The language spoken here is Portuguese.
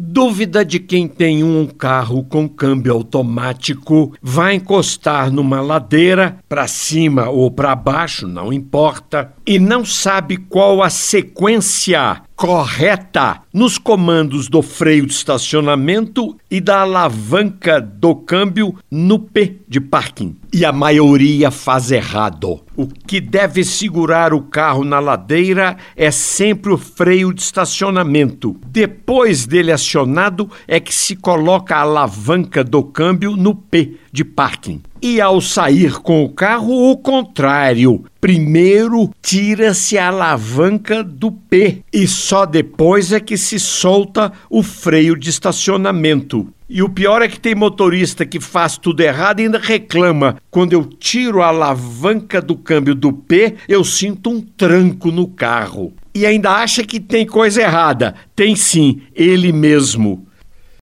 Dúvida de quem tem um carro com câmbio automático, vai encostar numa ladeira, para cima ou para baixo, não importa, e não sabe qual a sequência correta nos comandos do freio de estacionamento e da alavanca do câmbio no P de parking. E a maioria faz errado. O que deve segurar o carro na ladeira é sempre o freio de estacionamento. Depois dele acionado é que se coloca a alavanca do câmbio no P de parking. E ao sair com o carro, o contrário. Primeiro tira-se a alavanca do P e só depois é que se solta o freio de estacionamento. E o pior é que tem motorista que faz tudo errado e ainda reclama. Quando eu tiro a alavanca do câmbio do P, eu sinto um tranco no carro. E ainda acha que tem coisa errada. Tem sim, ele mesmo.